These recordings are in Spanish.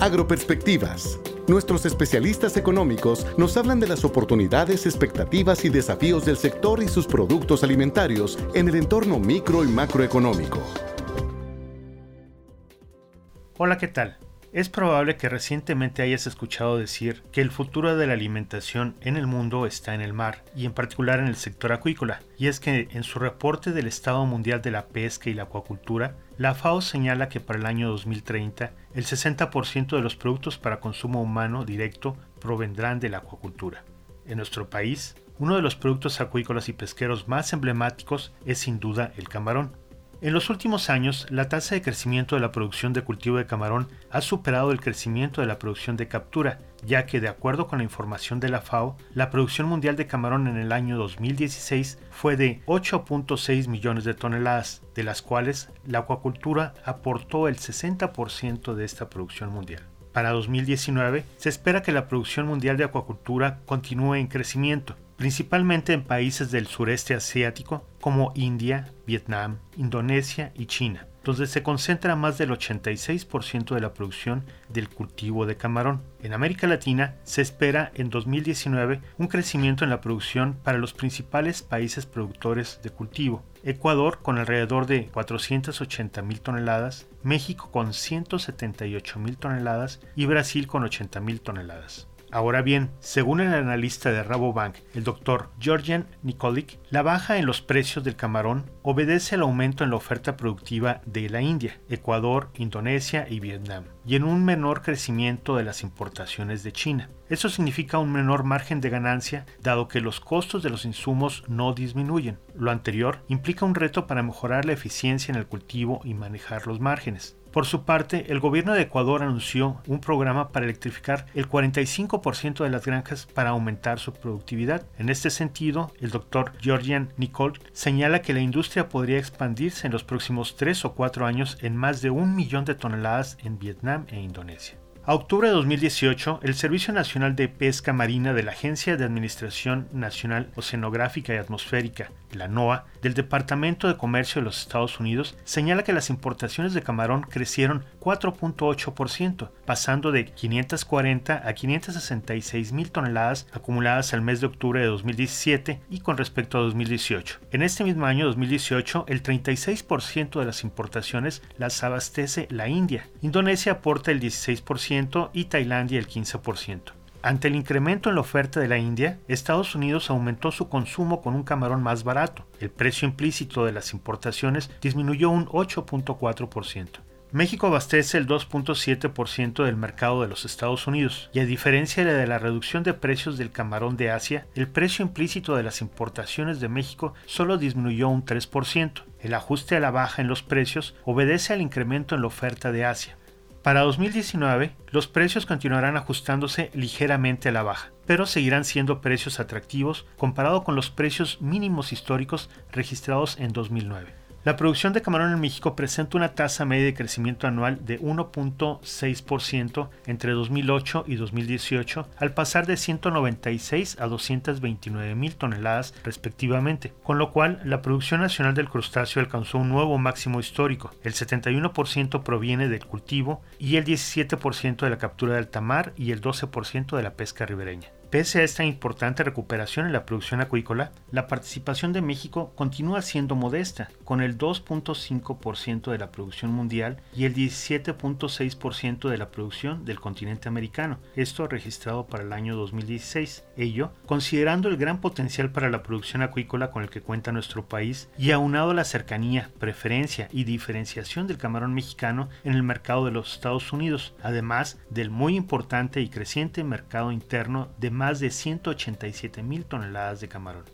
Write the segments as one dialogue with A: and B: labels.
A: Agroperspectivas. Nuestros especialistas económicos nos hablan de las oportunidades, expectativas y desafíos del sector y sus productos alimentarios en el entorno micro y macroeconómico.
B: Hola, ¿qué tal? Es probable que recientemente hayas escuchado decir que el futuro de la alimentación en el mundo está en el mar, y en particular en el sector acuícola, y es que en su reporte del Estado Mundial de la Pesca y la Acuacultura, la FAO señala que para el año 2030 el 60% de los productos para consumo humano directo provendrán de la acuacultura. En nuestro país, uno de los productos acuícolas y pesqueros más emblemáticos es sin duda el camarón, en los últimos años, la tasa de crecimiento de la producción de cultivo de camarón ha superado el crecimiento de la producción de captura, ya que de acuerdo con la información de la FAO, la producción mundial de camarón en el año 2016 fue de 8.6 millones de toneladas, de las cuales la acuacultura aportó el 60% de esta producción mundial. Para 2019 se espera que la producción mundial de acuacultura continúe en crecimiento, principalmente en países del sureste asiático como India, Vietnam, Indonesia y China, donde se concentra más del 86% de la producción del cultivo de camarón. En América Latina se espera en 2019 un crecimiento en la producción para los principales países productores de cultivo. Ecuador con alrededor de 480 mil toneladas, México con 178 mil toneladas y Brasil con 80 mil toneladas. Ahora bien, según el analista de Rabobank, el doctor Georgian Nikolic, la baja en los precios del camarón obedece al aumento en la oferta productiva de la India, Ecuador, Indonesia y Vietnam, y en un menor crecimiento de las importaciones de China. Eso significa un menor margen de ganancia dado que los costos de los insumos no disminuyen. Lo anterior implica un reto para mejorar la eficiencia en el cultivo y manejar los márgenes. Por su parte, el gobierno de Ecuador anunció un programa para electrificar el 45% de las granjas para aumentar su productividad. En este sentido, el doctor Georgian Nicole señala que la industria podría expandirse en los próximos 3 o 4 años en más de un millón de toneladas en Vietnam e Indonesia. A octubre de 2018, el Servicio Nacional de Pesca Marina de la Agencia de Administración Nacional Oceanográfica y Atmosférica, la NOAA, del Departamento de Comercio de los Estados Unidos, señala que las importaciones de camarón crecieron 4.8%, pasando de 540 a 566 mil toneladas acumuladas al mes de octubre de 2017 y con respecto a 2018. En este mismo año 2018, el 36% de las importaciones las abastece la India. Indonesia aporta el 16%, y Tailandia el 15%. Ante el incremento en la oferta de la India, Estados Unidos aumentó su consumo con un camarón más barato. El precio implícito de las importaciones disminuyó un 8.4%. México abastece el 2.7% del mercado de los Estados Unidos y a diferencia de la reducción de precios del camarón de Asia, el precio implícito de las importaciones de México solo disminuyó un 3%. El ajuste a la baja en los precios obedece al incremento en la oferta de Asia. Para 2019, los precios continuarán ajustándose ligeramente a la baja, pero seguirán siendo precios atractivos comparado con los precios mínimos históricos registrados en 2009. La producción de camarón en México presenta una tasa media de crecimiento anual de 1.6% entre 2008 y 2018, al pasar de 196 a 229 mil toneladas respectivamente, con lo cual la producción nacional del crustáceo alcanzó un nuevo máximo histórico. El 71% proviene del cultivo y el 17% de la captura de alta mar y el 12% de la pesca ribereña. Pese a esta importante recuperación en la producción acuícola, la participación de México continúa siendo modesta, con el 2.5% de la producción mundial y el 17.6% de la producción del continente americano, esto registrado para el año 2016. Ello, considerando el gran potencial para la producción acuícola con el que cuenta nuestro país y aunado la cercanía, preferencia y diferenciación del camarón mexicano en el mercado de los Estados Unidos, además del muy importante y creciente mercado interno de más de 187 mil toneladas de camarón.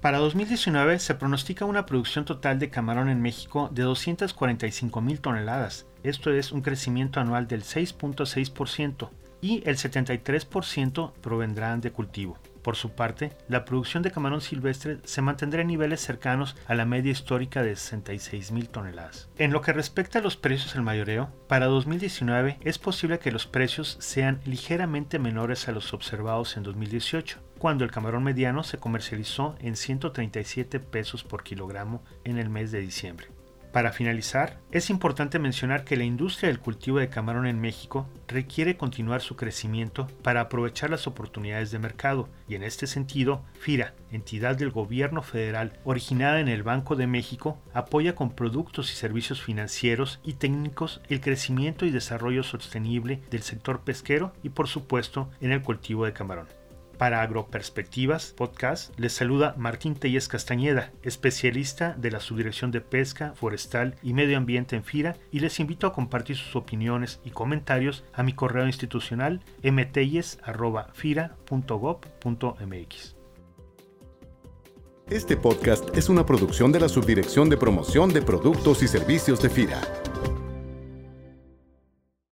B: Para 2019 se pronostica una producción total de camarón en México de 245 mil toneladas, esto es un crecimiento anual del 6.6%, y el 73% provendrán de cultivo. Por su parte, la producción de camarón silvestre se mantendrá en niveles cercanos a la media histórica de 66.000 toneladas. En lo que respecta a los precios al mayoreo, para 2019 es posible que los precios sean ligeramente menores a los observados en 2018, cuando el camarón mediano se comercializó en 137 pesos por kilogramo en el mes de diciembre. Para finalizar, es importante mencionar que la industria del cultivo de camarón en México requiere continuar su crecimiento para aprovechar las oportunidades de mercado y en este sentido, FIRA, entidad del gobierno federal originada en el Banco de México, apoya con productos y servicios financieros y técnicos el crecimiento y desarrollo sostenible del sector pesquero y por supuesto en el cultivo de camarón. Para Agroperspectivas Podcast les saluda Martín Telles Castañeda, especialista de la Subdirección de Pesca, Forestal y Medio Ambiente en FIRA y les invito a compartir sus opiniones y comentarios a mi correo institucional mtelles.fira.gov.mx.
A: Este podcast es una producción de la Subdirección de Promoción de Productos y Servicios de FIRA.